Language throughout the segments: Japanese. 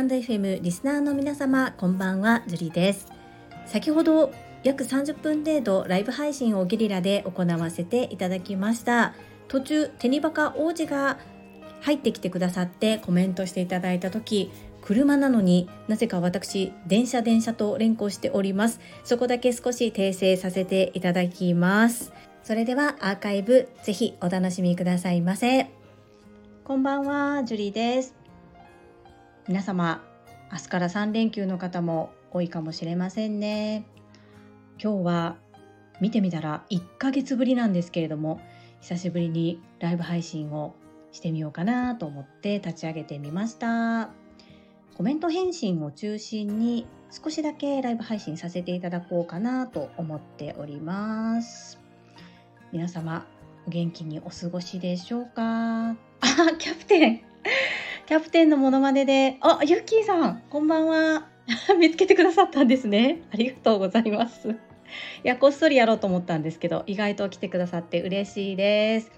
タンド FM リスナーの皆様こんばんはジュリです。先ほど約30分程度ライブ配信をゲリラで行わせていただきました。途中テニバカ王子が入ってきてくださってコメントしていただいた時車なのになぜか私電車電車と連行しております。そこだけ少し訂正させていただきます。それではアーカイブぜひお楽しみくださいませ。こんばんはジュリーです。皆様明日から3連休の方も多いかもしれませんね。今日は見てみたら1ヶ月ぶりなんですけれども久しぶりにライブ配信をしてみようかなと思って立ち上げてみました。コメント返信を中心に少しだけライブ配信させていただこうかなと思っております。皆様元気にお過ごしでしょうか？あキャプテン。キャプテンのモノマネで。あユッキーさんこんばんは。見つけてくださったんですね。ありがとうございます。いやこっそりやろうと思ったんですけど意外と来てくださって嬉しいです。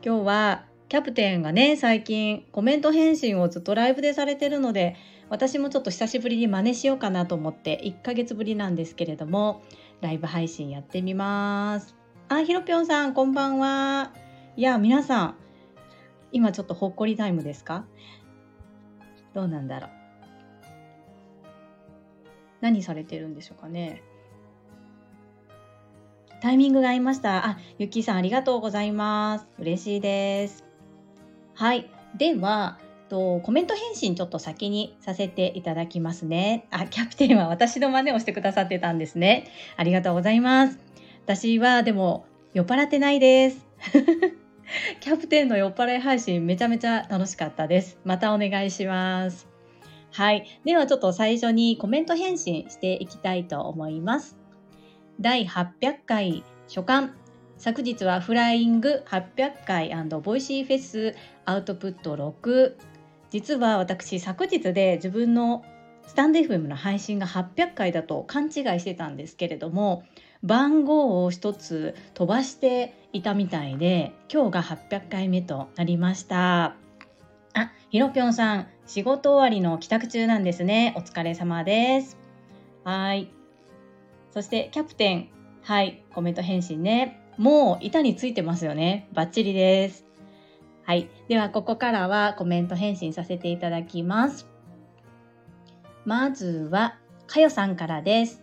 今日はキャプテンがね最近コメント返信をずっとライブでされてるので私もちょっと久しぶりに真似しようかなと思って1ヶ月ぶりなんですけれどもライブ配信やってみます。あひろぴょんさんこんばんは。いや皆さん今ちょっとほっこりタイムですか？どうなんだろう。何されてるんでしょうかね。タイミングが合いました。あゆっきーさんありがとうございます。嬉しいです。はい。ではとコメント返信ちょっと先にさせていただきますね。あキャプテンは私の真似をしてくださってたんですね。ありがとうございます。私はでも酔っ払ってないです。キャプテンの酔っ払い配信めちゃめちゃ楽しかったです。またお願いします。はい。ではちょっと最初にコメント返信していきたいと思います。第800回所感昨日はフライング800回ボイシーフェスアウトプット6実は私昨日で自分のスタンド FM の配信が800回だと勘違いしてたんですけれども番号を一つ飛ばしていたみたいで今日が800回目となりましたあひろぴょんさん仕事終わりの帰宅中なんですねお疲れ様ですはいそしてキャプテンはいコメント返信ねもう板についてますよね。バッチリです。はい。では、ここからはコメント返信させていただきます。まずは、かよさんからです。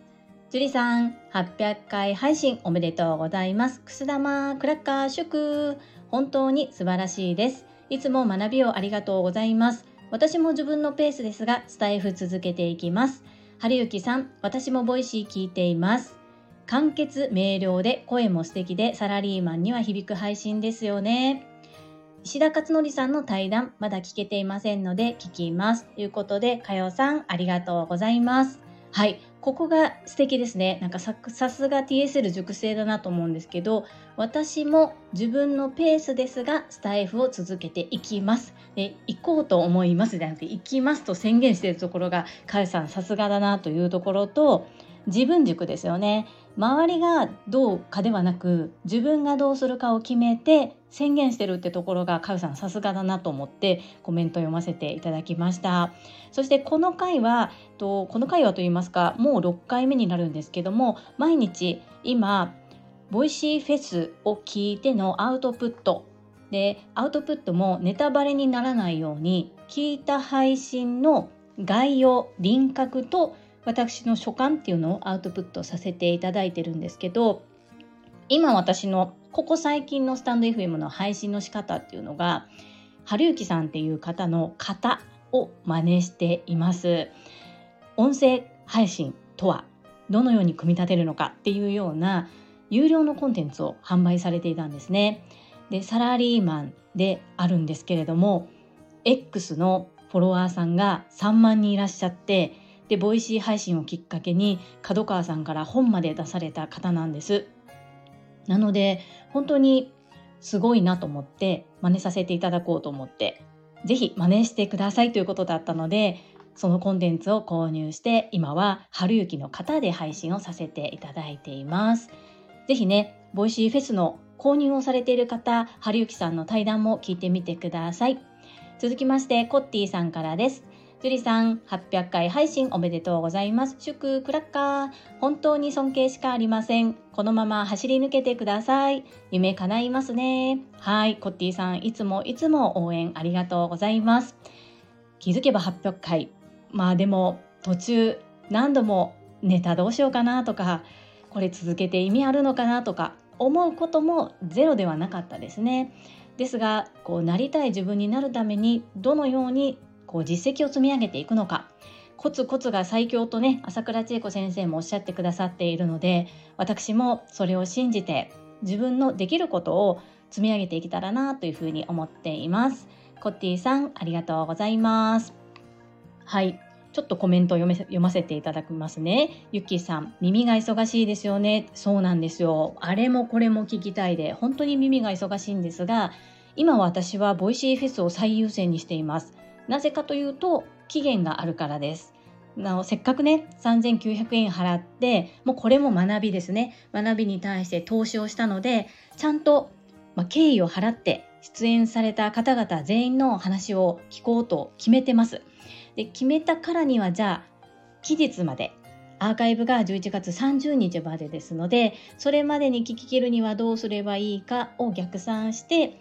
樹里さん、800回配信おめでとうございます。くす玉、クラッカー、祝。本当に素晴らしいです。いつも学びをありがとうございます。私も自分のペースですが、スタイフ続けていきます。春雪さん、私もボイシー聞いています。簡潔明瞭で声も素敵でサラリーマンには響く配信ですよね。石田勝則さんの対談まだ聞けていませんので聞きます。ということで、かよさんありがとうございます。はい、ここが素敵ですね。なんかさすが TSL 熟成だなと思うんですけど、私も自分のペースですが、スタイフを続けていきます。で、行こうと思いますじゃなくて、行きますと宣言しているところが、かよさんさすがだなというところと、自分軸ですよね。周りがどうかではなく自分がどうするかを決めて宣言してるってところがかよさんさすがだなと思ってコメント読ませていただきました。そしてこの回はとこの回はといいますかもう6回目になるんですけども毎日今ボイシーフェスを聞いてのアウトプット。でアウトプットもネタバレにならないように聞いた配信の概要輪郭と私の所感っていうのをアウトプットさせていただいてるんですけど今私のここ最近のスタンド FM の配信の仕方っていうのが春雪さんっていう方の型を真似しています。音声配信とはどのように組み立てるのかっていうような有料のコンテンツを販売されていたんですね。でサラリーマンであるんですけれども X のフォロワーさんが3万人いらっしゃってでボイシー配信をきっかけに角川さんから本まで出された方なんです。なので本当にすごいなと思って真似させていただこうと思って是非真似してくださいということだったのでそのコンテンツを購入して今は春雪の型で配信をさせていただいています。是非ねボイシーフェスの購入をされている方春雪さんの対談も聞いてみてください。続きましてコッティさんからです。ジュリさん、800回配信おめでとうございます。祝クラッカー。本当に尊敬しかありません。このまま走り抜けてください。夢叶いますね。はい、コッティさん、いつもいつも応援ありがとうございます。気づけば800回。まあでも、途中何度もネタどうしようかなとか、これ続けて意味あるのかなとか思うこともゼロではなかったですね。ですがこうなりたい自分になるためにどのようにこう実績を積み上げていくのかコツコツが最強とね朝倉千恵子先生もおっしゃってくださっているので私もそれを信じて自分のできることを積み上げていけたらなというふうに思っています。コッティさんありがとうございます。はいちょっとコメントを読め読ませていただきますね。ゆっきーさん、耳が忙しいですよね。そうなんですよ。あれもこれも聞きたいで、本当に耳が忙しいんですが、今私はボイシーフェスを最優先にしています。なぜかというと、期限があるからです。せっかくね3900円払ってもうこれも学びですね学びに対して投資をしたのでちゃんと、まあ、敬意を払って出演された方々全員の話を聞こうと決めてますで決めたからにはじゃあ期日までアーカイブが11月30日までですのでそれまでに聞き切るにはどうすればいいかを逆算して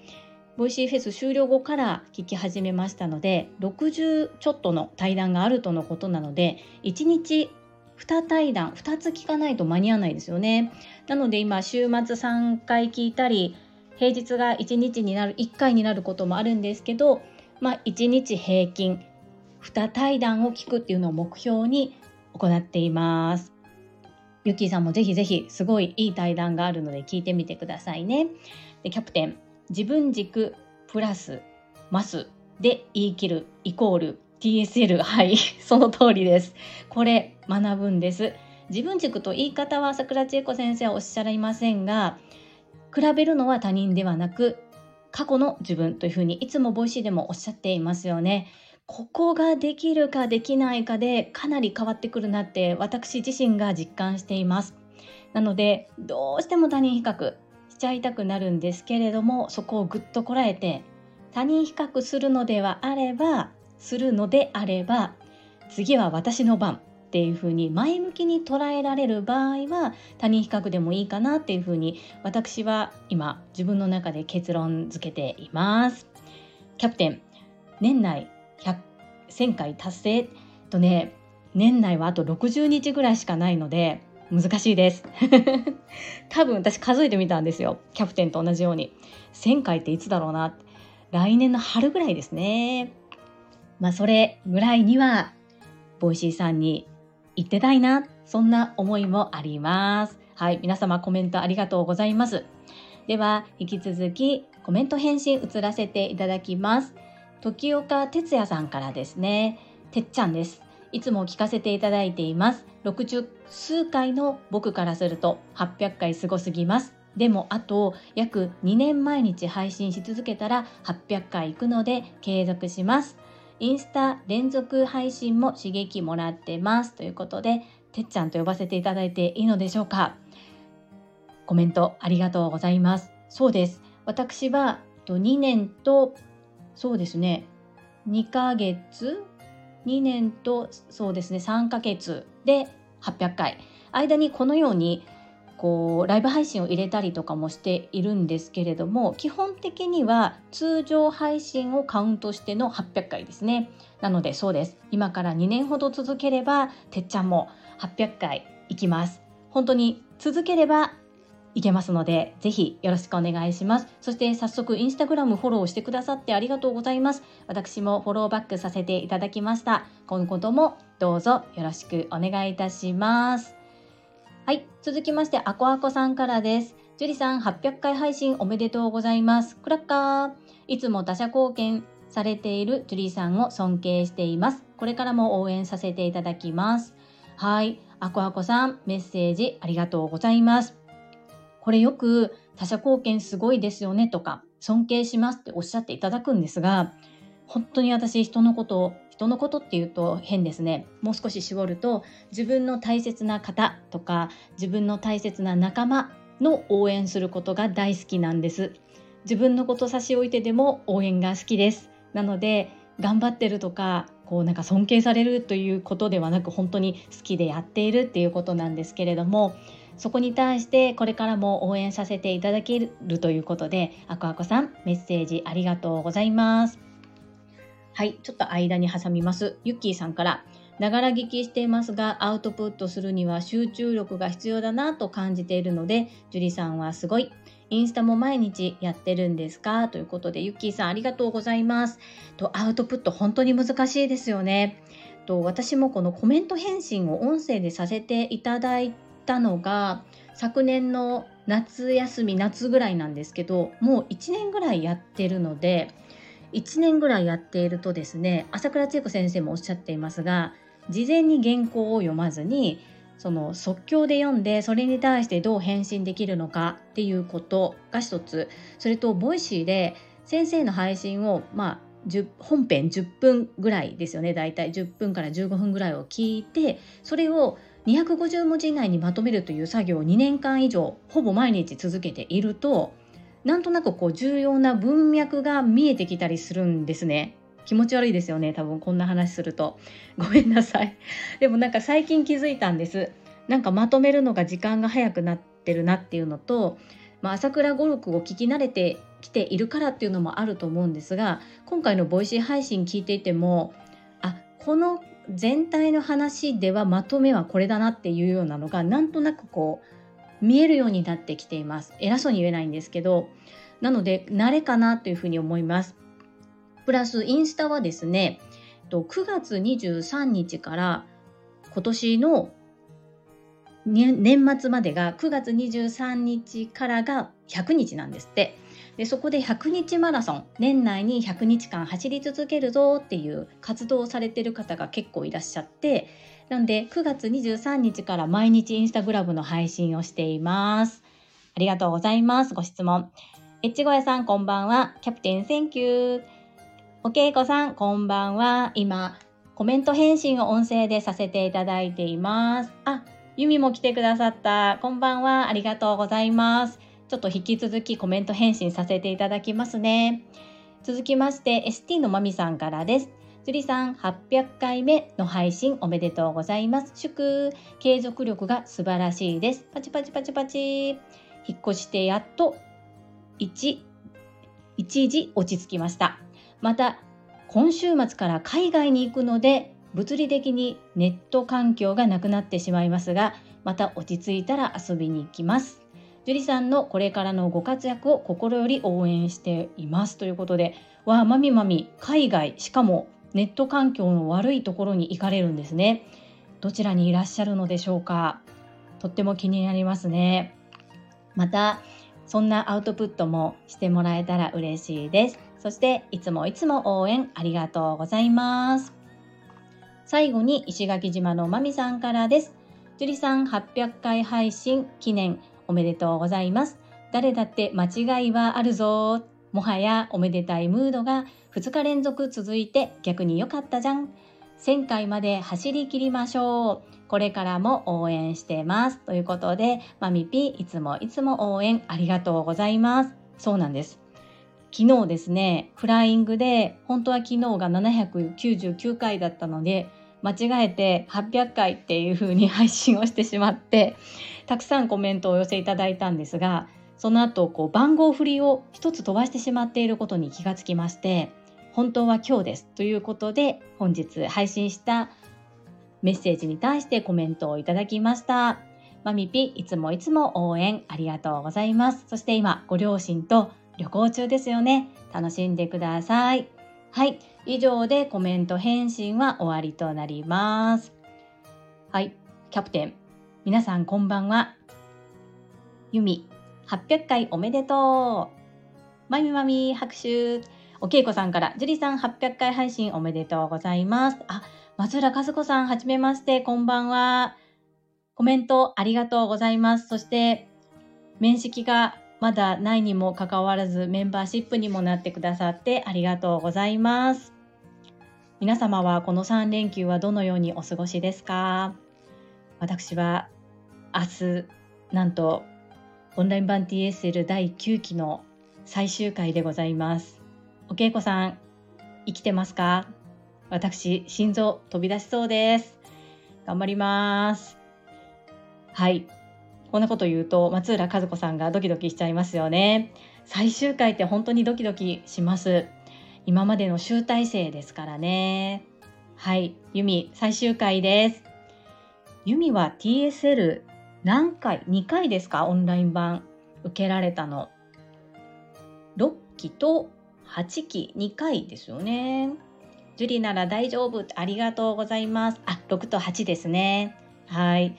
ボイシーフェス終了後から聞き始めましたので60ちょっとの対談があるとのことなので1日2対談2つ聞かないと間に合わないですよねなので今週末3回聞いたり平日が1日になる1回になることもあるんですけどまあ1日平均2対談を聞くっていうのを目標に行っています。ゆきーさんもぜひぜひすごいいい対談があるので聞いてみてくださいね。でキャプテン自分軸プラスマスで言い切るイコール TSL はい その通りです。これ学ぶんです。自分軸と言い方は朝倉千恵子先生はおっしゃいませんが比べるのは他人ではなく過去の自分というふうにいつもボイシーでもおっしゃっていますよね。ここができるかできないかでかなり変わってくるなって私自身が実感しています。なのでどうしても他人比較ちゃいたくなるんですけれどもそこをぐっとこらえて他人比較するのではあればするのであれば次は私の番っていうふうに前向きに捉えられる場合は他人比較でもいいかなっていうふうに私は今自分の中で結論付けています。キャプテン年内1000回達成？とね年内はあと60日ぐらいしかないので難しいです。多分私数えてみたんですよ。キャプテンと同じように。1000回っていつだろうな来年の春ぐらいですね。まあそれぐらいにはボイシーさんに言ってたいなそんな思いもあります。はい皆様コメントありがとうございます。では引き続きコメント返信移らせていただきます。時岡哲也さんからですね。てっちゃんです。いつも聞かせていただいています。60数回の僕からすると800回すごすぎます。でもあと約2年毎日配信し続けたら800回いくので継続します。インスタ連続配信も刺激もらってます。ということで、てっちゃんと呼ばせていただいていいのでしょうかコメントありがとうございます。そうです。私は2年とそうですね2ヶ月2年とそうですね3ヶ月で800回。間にこのようにこうライブ配信を入れたりとかもしているんですけれども基本的には通常配信をカウントしての800回ですね。なのでそうです。今から2年ほど続ければてっちゃんも800回いきます。本当に続ければいけますので、ぜひよろしくお願いします。そして早速インスタグラムフォローしてくださってありがとうございます。私もフォローバックさせていただきました。今後ともどうぞよろしくお願いいたします。はい、続きましてアコアコさんからです。ジュリさん800回配信おめでとうございます。クラッカー。いつも他者貢献されているジュリーさんを尊敬しています。これからも応援させていただきます。はい、アコアコさんメッセージありがとうございます。これよく他者貢献すごいですよねとか尊敬しますっておっしゃっていただくんですが本当に私人のことを人のことっていうと変ですね。もう少し絞ると自分の大切な方とか自分の大切な仲間の応援することが大好きなんです。自分のこと差し置いてでも応援が好きです。なので頑張ってるとかこうなんか尊敬されるということではなく本当に好きでやっているっていうことなんですけれどもそこに対してこれからも応援させていただけるということであこあこさんメッセージありがとうございます。はいちょっと間に挟みます。ゆっきーさんからながら聞きしていますがアウトプットするには集中力が必要だなと感じているので樹里さんはすごいインスタも毎日やってるんですか？ということでゆっきーさんありがとうございます。とアウトプット本当に難しいですよね。と私もこのコメント返信を音声でさせていただいたのが昨年の夏休み夏ぐらいなんですけどもう1年ぐらいやってるので1年ぐらいやっているとですね朝倉千恵子先生もおっしゃっていますが事前に原稿を読まずにその即興で読んでそれに対してどう返信できるのかっていうことが一つ。それとボイシーで先生の配信をまあ本編10分ぐらいですよね大体。10分から15分ぐらいを聞いてそれを250文字以内にまとめるという作業を2年間以上ほぼ毎日続けているとなんとなくこう重要な文脈が見えてきたりするんですね。気持ち悪いですよね多分。こんな話すると。ごめんなさい。でもなんか最近気づいたんです。なんかまとめるのが時間が早くなってるなっていうのと、まあ、朝倉語録を聞き慣れてきているからっていうのもあると思うんですが今回のボイシー配信聞いていてもあこの全体の話ではまとめはこれだなっていうようなのがなんとなくこう見えるようになってきています。偉そうに言えないんですけどなので慣れかなというふうに思います。プラスインスタはですね9月23日から今年の年末までが9月23日からが100日なんですって。でそこで100日マラソン年内に100日間走り続けるぞっていう活動をされてる方が結構いらっしゃってなんで9月23日から毎日インスタグラムの配信をしています。ありがとうございます。ご質問。越後屋さんこんばんは。キャプテン Thank you おけいこさんこんばんは。今コメント返信を音声でさせていただいています。あゆみも来てくださった。こんばんは。ありがとうございます。ちょっと引き続きコメント返信させていただきますね。続きまして ST のまみさんからです。樹里さん800回目の配信おめでとうございます。祝継続力が素晴らしいです。パチパチパチパチ。引っ越してやっと1、一時落ち着きました。また今週末から海外に行くので物理的にネット環境がなくなってしまいますがまた落ち着いたら遊びに行きます。樹里さんのこれからのご活躍を心より応援していますということでわあまみまみ海外しかもネット環境の悪いところに行かれるんですね。どちらにいらっしゃるのでしょうか？とっても気になりますね。またそんなアウトプットもしてもらえたら嬉しいです。そしていつもいつも応援ありがとうございます。最後に石垣島のまみさんからです。樹里さん800回配信記念。おめでとうございます。誰だって間違いはあるぞ。もはやおめでたいムードが2日連続続いて逆に良かったじゃん。1000回まで走り切りましょう。これからも応援してます。ということで、マミピいつもいつも応援ありがとうございます。そうなんです。昨日ですね、フライングで、本当は昨日が799回だったので、間違えて800回っていう風に配信をしてしまってたくさんコメントをお寄せいただいたんですがその後こう番号振りを一つ飛ばしてしまっていることに気がつきまして本当は今日ですということで本日配信したメッセージに対してコメントをいただきました。マミピいつもいつも応援ありがとうございます。そして今ご両親と旅行中ですよね。楽しんでください。はい。以上でコメント返信は終わりとなります。はい。キャプテン。皆さんこんばんは。ユミ、800回おめでとう。まみまみ拍手。おけいこさんから、ジュリさん800回配信おめでとうございます。あ、松浦和子さんはじめまして、こんばんは。コメントありがとうございます。そして、面識がまだないにもかかわらずメンバーシップにもなってくださってありがとうございます。皆様はこの3連休はどのようにお過ごしですか？私は明日なんとオンライン版 TSL 第9期の最終回でございます。お稽古さん生きてますか？私、心臓飛び出しそうです。頑張ります。はい。こんなこと言うと、松浦和子さんがドキドキしちゃいますよね。最終回って本当にドキドキします。今までの集大成ですからね。はい。ユミ、最終回です。ユミは TSL 何回 ?2 回ですか？オンライン版受けられたの。6期と8期2回ですよね。ジュリなら大丈夫。ありがとうございます。あ、6と8ですね。はい。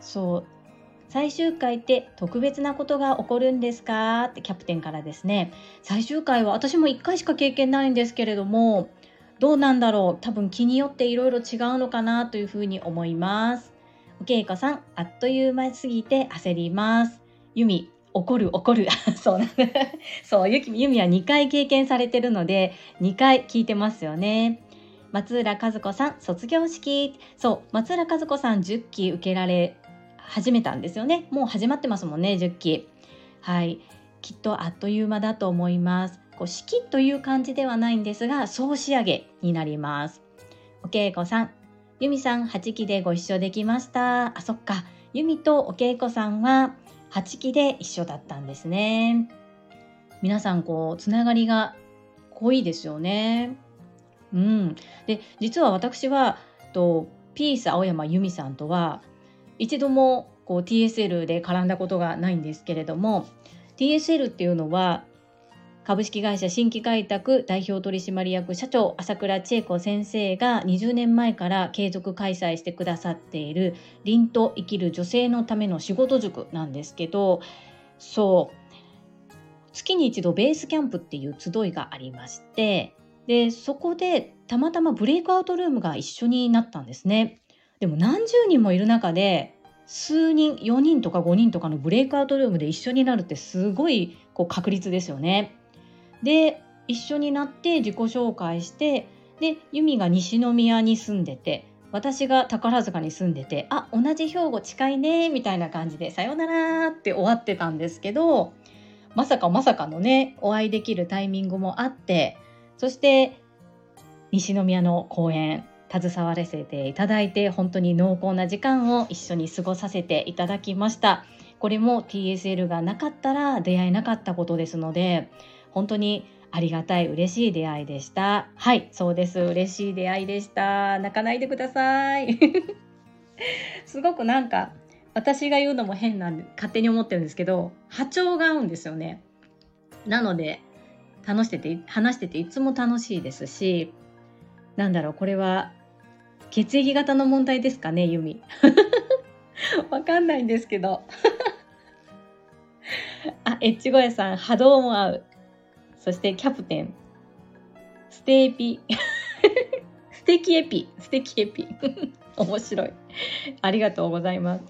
そう。最終回って特別なことが起こるんですか？ってキャプテンからですね。最終回は私も1回しか経験ないんですけれども、どうなんだろう？多分気によっていろいろ違うのかなというふうに思います。おけいこさん、あっという間すぎて焦ります。ゆみ、怒る怒る。そうなんそう、ゆき、ゆみは2回経験されてるので、2回聞いてますよね。松浦和子さん、卒業式。そう、松浦和子さん10期受けられ始めたんですよね。もう始まってますもんね、10期。はい。きっとあっという間だと思います。こう式という感じではないんですが、総仕上げになります。お稽古さん、ゆみさん8期でご一緒できました。あ、そっか。ゆみとお稽古さんは8期で一緒だったんですね。皆さん、こう、つながりが濃いですよね。うん。で、実は私は、と、ピース青山由美さんとは、一度もこう TSL で絡んだことがないんですけれども、TSL っていうのは、株式会社新規開拓代表取締役社長朝倉千恵子先生が20年前から継続開催してくださっている凛と生きる女性のための仕事塾なんですけどそう月に一度ベースキャンプっていう集いがありましてでそこでたまたまブレイクアウトルームが一緒になったんですね。でも何十人もいる中で数人4人とか5人とかのブレイクアウトルームで一緒になるってすごいこう確率ですよね。で一緒になって自己紹介してで由美が西宮に住んでて私が宝塚に住んでてあ同じ兵庫近いねみたいな感じでさよならって終わってたんですけどまさかまさかのねお会いできるタイミングもあってそして西宮の公演携わらせていただいて本当に濃厚な時間を一緒に過ごさせていただきました。これも TSL がなかったら出会えなかったことですので本当にありがたい嬉しい出会いでした。はいそうです。嬉しい出会いでした。泣かないでください。すごくなんか私が言うのも変なんで勝手に思ってるんですけど波長が合うんですよね。なので楽してて話してていつも楽しいですしなんだろうこれは血液型の問題ですかねユミ わかんないんですけど あエッチゴヤさん波動も合うそしてキャプテン、ステーピ、ステキエピ、ステキエピ。面白い。ありがとうございます。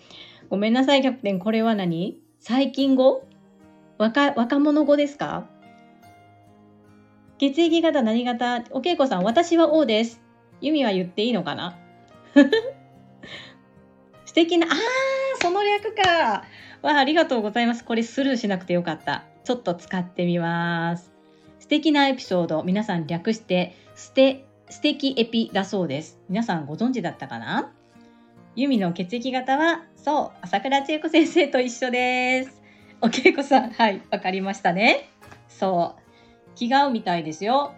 ごめんなさい、キャプテン。これは何？最近語？若若者語ですか？血液型何型？お稽古さん、私は O です。ユミは言っていいのかな？素敵な、あー、その略か。わあ、りがとうございます。これスルーしなくてよかった。ちょっと使ってみます。素敵なエピソード、皆さん略して、ステ、素敵エピだそうです。皆さんご存知だったかな？ユミの血液型は、そう、朝倉千恵子先生と一緒です。お稽古さん、はい、わかりましたね。そう、気が合うみたいですよ。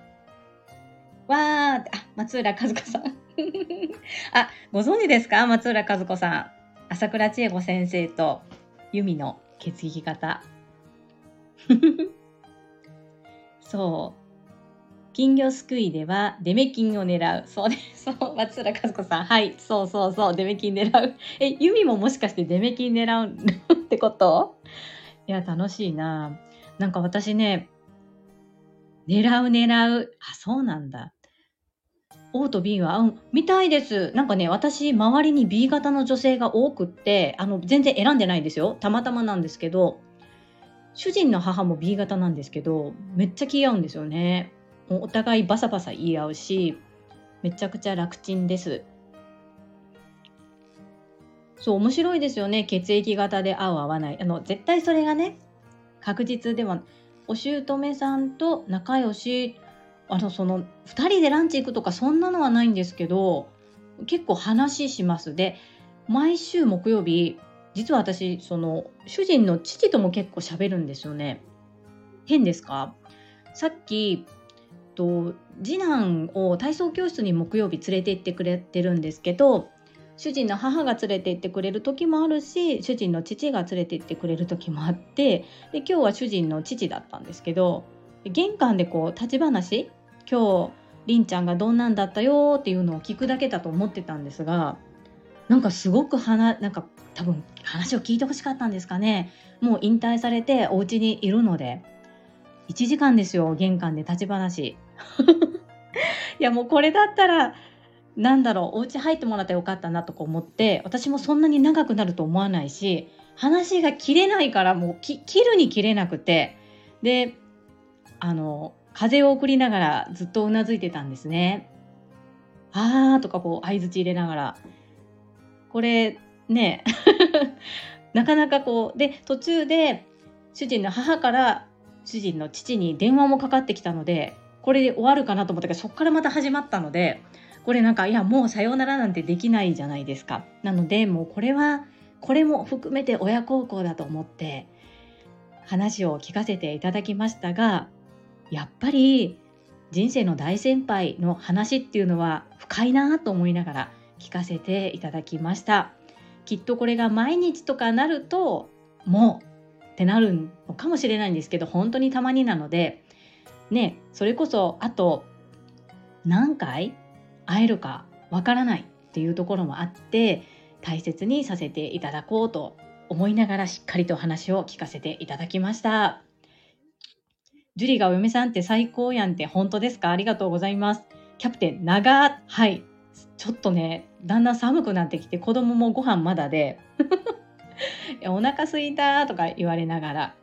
わー、あ、松浦和子さん。あ、ご存知ですか？松浦和子さん。朝倉千恵子先生とユミの血液型。そう。金魚すくいではデメキンを狙う。そうです。そう。松浦和子さん。はい。そうそうそう。デメキン狙う。え、ユミももしかしてデメキン狙うってこと？いや、楽しいな。なんか私ね、狙う狙う。あ、そうなんだ。O と B は、うん、見たいです。なんかね、私、周りに B 型の女性が多くって、あの、全然選んでないんですよ。たまたまなんですけど、主人の母も B 型なんですけどめっちゃ気合うんですよねお互いバサバサ言い合うしめちゃくちゃ楽ちんですそう面白いですよね血液型で合う合わないあの絶対それがね確実ではお姑さんと仲良しあのその2人でランチ行くとかそんなのはないんですけど結構話します。で毎週木曜日実は私その主人の父とも結構喋るんですよね。変ですか？さっきと次男を体操教室に木曜日連れて行ってくれてるんですけど主人の母が連れて行ってくれる時もあるし主人の父が連れて行ってくれる時もあってで今日は主人の父だったんですけど玄関でこう立ち話今日りんちゃんがどんなんだったよっていうのを聞くだけだと思ってたんですがなんかすごく話なんか多分話を聞いてほしかったんですかね。もう引退されてお家にいるので1時間ですよ玄関で立ち話。いやもうこれだったらなんだろうお家入ってもらってよかったなとか思って私もそんなに長くなると思わないし話が切れないからもう切るに切れなくて。であの風を送りながらずっとうなずいてたんですね。あーとかこう相づち入れながらこれね なかなかこうで途中で主人の母から主人の父に電話もかかってきたのでこれで終わるかなと思ったけどそこからまた始まったのでこれなんかいやもうさようならなんてできないじゃないですか。なのでもうこれはこれも含めて親孝行だと思って話を聞かせていただきましたがやっぱり人生の大先輩の話っていうのは深いなと思いながら聞かせていただきました。きっとこれが毎日とかなるともうってなるのかもしれないんですけど本当にたまになのでねそれこそあと何回会えるかわからないっていうところもあって大切にさせていただこうと思いながらしっかりと話を聞かせていただきました。ジュリがお嫁さんって最高やんって本当ですか？ありがとうございます。キャプテン、長はい。ちょっとね、だんだん寒くなってきて子供もご飯まだで お腹すいたとか言われながら。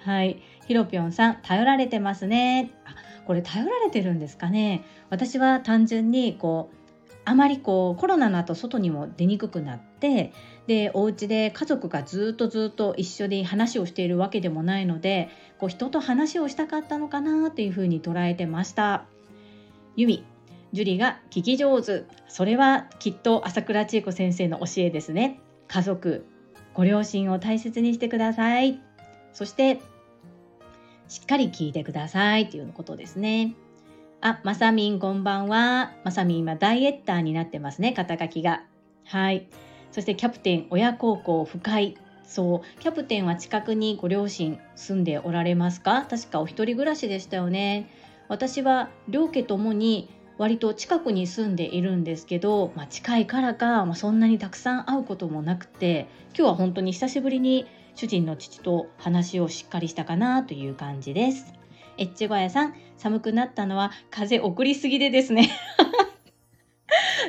はい。ひろぴょんさん、頼られてますね。あ、これ頼られてるんですかね？私は単純にこう、あまりこうコロナの後外にも出にくくなってでお家で家族がずっとずっと一緒で話をしているわけでもないのでこう人と話をしたかったのかなっていうふうに捉えてましたユミジュリが聞き上手それはきっと朝倉千恵子先生の教えですね家族ご両親を大切にしてくださいそしてしっかり聞いてくださいということですねあ、まさみんこんばんは。まさみん今ダイエッターになってますね、肩書きが。はい。そしてキャプテン、親孝行、深い。そう、キャプテンは近くにご両親住んでおられますか？確かお一人暮らしでしたよね。私は両家ともに割と近くに住んでいるんですけど、まあ、近いからか、まあ、そんなにたくさん会うこともなくて今日は本当に久しぶりに主人の父と話をしっかりしたかなという感じです。エッチゴヤさん寒くなったのは風送りすぎでですね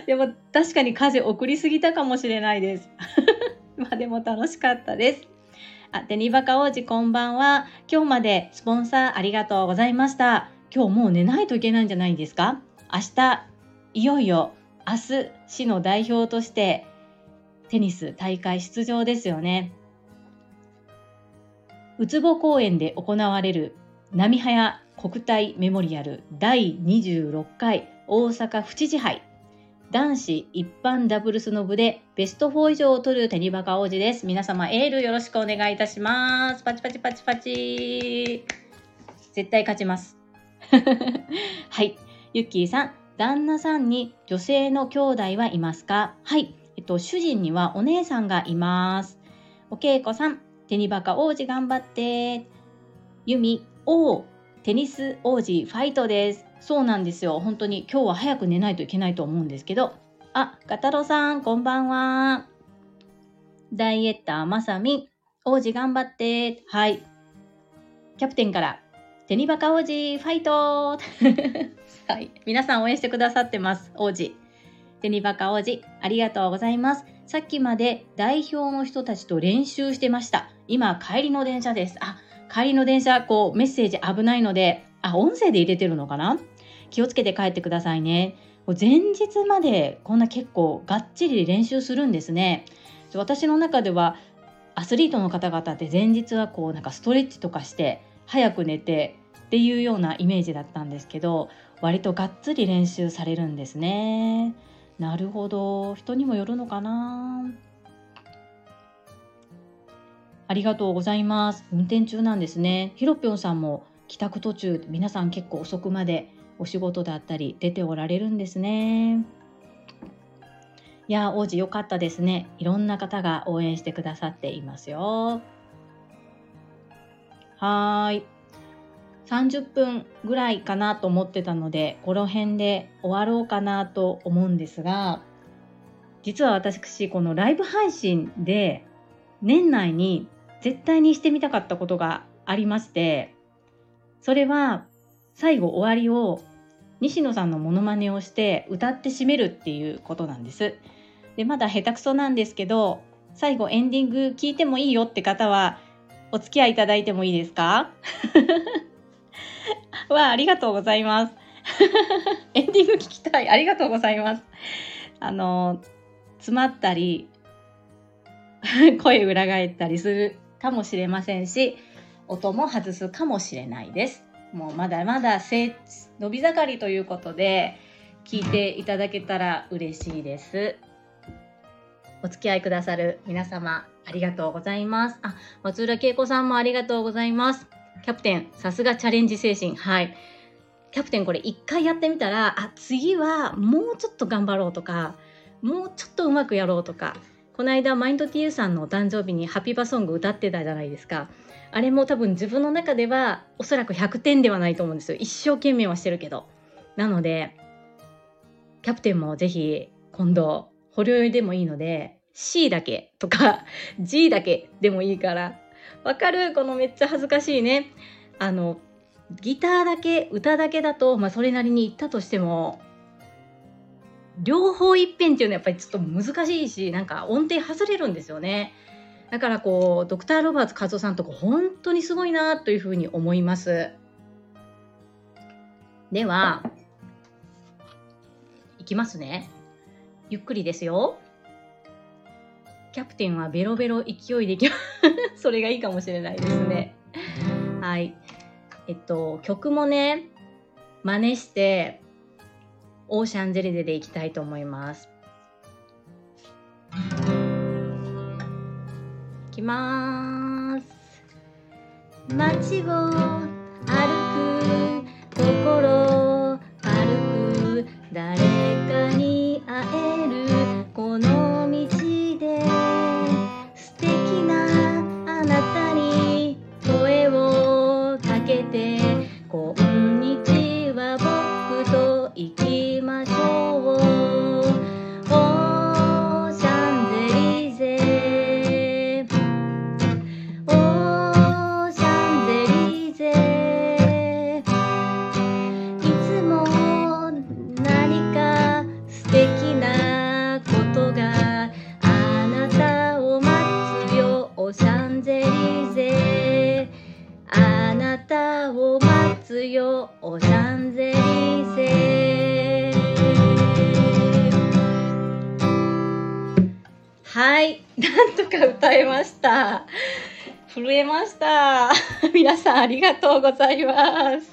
でも確かに風送りすぎたかもしれないです まあでも楽しかったですあ、デニバカ王子こんばんは。今日までスポンサーありがとうございました。今日もう寝ないといけないんじゃないですか？明日、いよいよ明日、市の代表としてテニス大会出場ですよね。うつぼ公園で行われる波早国体メモリアル第26回大阪府知事杯男子一般ダブルスの部でベスト4以上を取るテニバカ王子です。皆様エールよろしくお願いいたします。パチパチパチパチ。絶対勝ちます。はい。ゆっきーさん、旦那さんに女性の兄弟はいますか？はい。えっと、主人にはお姉さんがいます。お稽古さん、テニバカ王子頑張って。ゆみ、おテニス王子ファイトです。そうなんですよ。本当に今日は早く寝ないといけないと思うんですけど。あ、ガタロさん、こんばんは。ダイエッターまさみ、王子頑張って。はい。キャプテンからテニバカ王子ファイト はい。皆さん応援してくださってます。王子。テニバカ王子、ありがとうございます。さっきまで代表の人たちと練習してました。今、帰りの電車です。あ、帰りの電車、こう、メッセージ危ないので、あ、音声で入れてるのかな？気をつけて帰ってくださいね。前日までこんな結構がっちり練習するんですね。私の中ではアスリートの方々って前日はこうなんかストレッチとかして早く寝てっていうようなイメージだったんですけど割とがっつり練習されるんですね。なるほど人にもよるのかな？ありがとうございます運転中なんですねひろぴょんさんも帰宅途中皆さん結構遅くまでお仕事だったり出ておられるんですね。いや王子良かったですね。いろんな方が応援してくださっていますよ。はい。30分ぐらいかなと思ってたのでこの辺で終わろうかなと思うんですが実は私このライブ配信で年内に絶対にしてみたかったことがありましてそれは最後終わりを西野さんのモノマネをして歌って締めるっていうことなんです。でまだ下手くそなんですけど最後エンディング聞いてもいいよって方はお付き合いいただいてもいいですか？わあ、ありがとうございます。エンディング聞きたい。ありがとうございます。あの、詰まったり、声裏返ったりするかもしれませんし、音も外すかもしれないです。もうまだまだ伸び盛りということで、聞いていただけたら嬉しいです。お付き合いくださる皆様、ありがとうございます。あ、松浦恵子さんもありがとうございます。キャプテン、さすがチャレンジ精神。はい。キャプテンこれ一回やってみたら、あ、次はもうちょっと頑張ろうとか、もうちょっとうまくやろうとか、この間マインド TU さんのお誕生日にハッピーバソング歌ってたじゃないですか。あれも多分自分の中ではおそらく100点ではないと思うんですよ。一生懸命はしてるけど。なので、キャプテンもぜひ今度、保留でもいいので、C だけとか G だけでもいいからわかる？このめっちゃ恥ずかしいね。あの、ギターだけ、歌だけだと、まあそれなりに言ったとしても、両方いっぺんっていうのはやっぱりちょっと難しいし、なんか音程外れるんですよね。だからこう、ドクター・ロバーツ和夫さんとか本当にすごいなというふうに思います。では、いきますね。ゆっくりですよ。キャプテンはベロベロ勢いでいきます。それがいいかもしれないですね。はい。えっと、曲もね、真似して、オーシャンゼリゼでいきたいと思います。きます。街を歩くところ歩く誰かにえました。皆さんありがとうございます。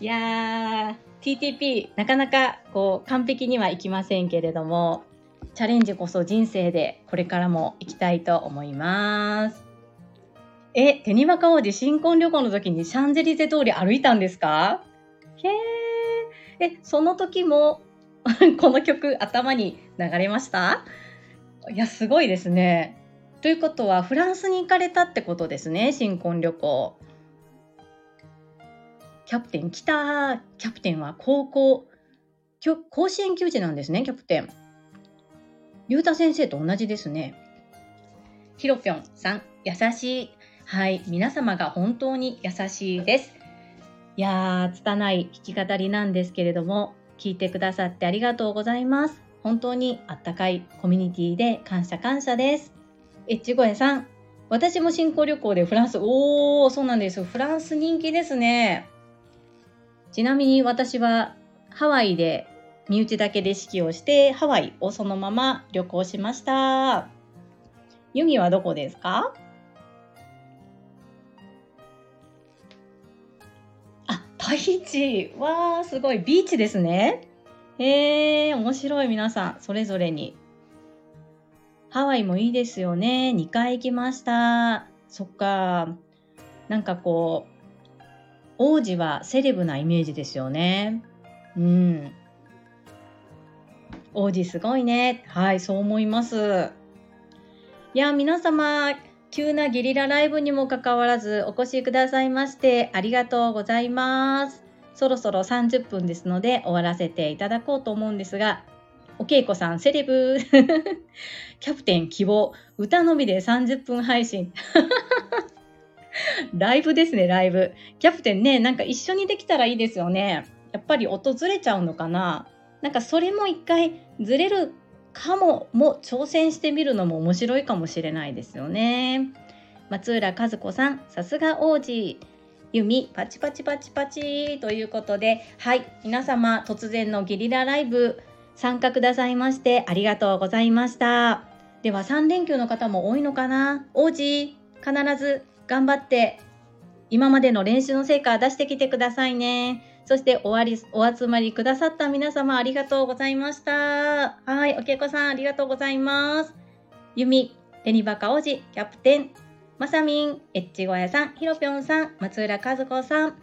いやー、TTP なかなかこう完璧にはいきませんけれども、チャレンジこそ人生でこれからも行きたいと思います。え、テニマカ王子新婚旅行の時にシャンゼリゼ通り歩いたんですか？へー。え、その時も この曲頭に流れました？いや、すごいですね。ということはフランスに行かれたってことですね新婚旅行。キャプテン来たキャプテンは高校甲子園球児なんですねキャプテン。竜太先生と同じですね。ひろぴょんさん優しい。はい皆様が本当に優しいです。いやー拙い弾き語りなんですけれども聞いてくださってありがとうございます。本当にあったかいコミュニティで感謝感謝です。エッチゴエさん。私も新婚旅行でフランス、おー、そうなんです。フランス人気ですね。ちなみに私はハワイで身内だけで式をしてハワイをそのまま旅行しました。ユミはどこですか？あタヒチわー、すごい。ビーチですね。へえー、面白い皆さん、それぞれに。ハワイもいいですよね。2回行きました。そっか。なんかこう、王子はセレブなイメージですよね。うん。王子すごいね。はい、そう思います。いや、皆様、急なゲリラライブにもかかわらずお越しくださいましてありがとうございます。そろそろ30分ですので終わらせていただこうと思うんですが、お稽古さん、セレブ キャプテン希望、歌のみで30分配信。ライブですね、ライブ。キャプテンね、なんか一緒にできたらいいですよね。やっぱり音ずれちゃうのかななんかそれも一回ずれるかもも挑戦してみるのも面白いかもしれないですよね。松浦和子さん、さすが王子。ゆみ、パチパチパチパチということで、はい、皆様突然のゲリラライブ参加くださいましてありがとうございました。では3連休の方も多いのかな？王子、必ず頑張って今までの練習の成果出してきてくださいね。そしておわりお集まりくださった皆様ありがとうございました。はい、おけいこさんありがとうございます。ゆみ、レニバカ王子、キャプテン、まさみん、エッチゴヤさん、ひろぴょんさん、松浦和子さん、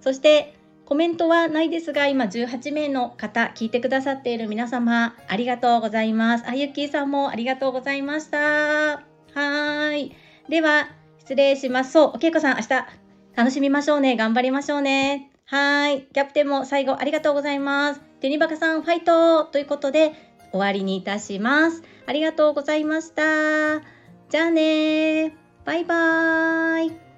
そしてコメントはないですが、今18名の方、聞いてくださっている皆様、ありがとうございます。あゆきさんもありがとうございました。はい。では、失礼します。そう、おけいこさん、明日、楽しみましょうね。頑張りましょうね。はい。キャプテンも最後ありがとうございます。テニバカさんファイトということで終わりにいたします。ありがとうございました。じゃあねバイバーイ。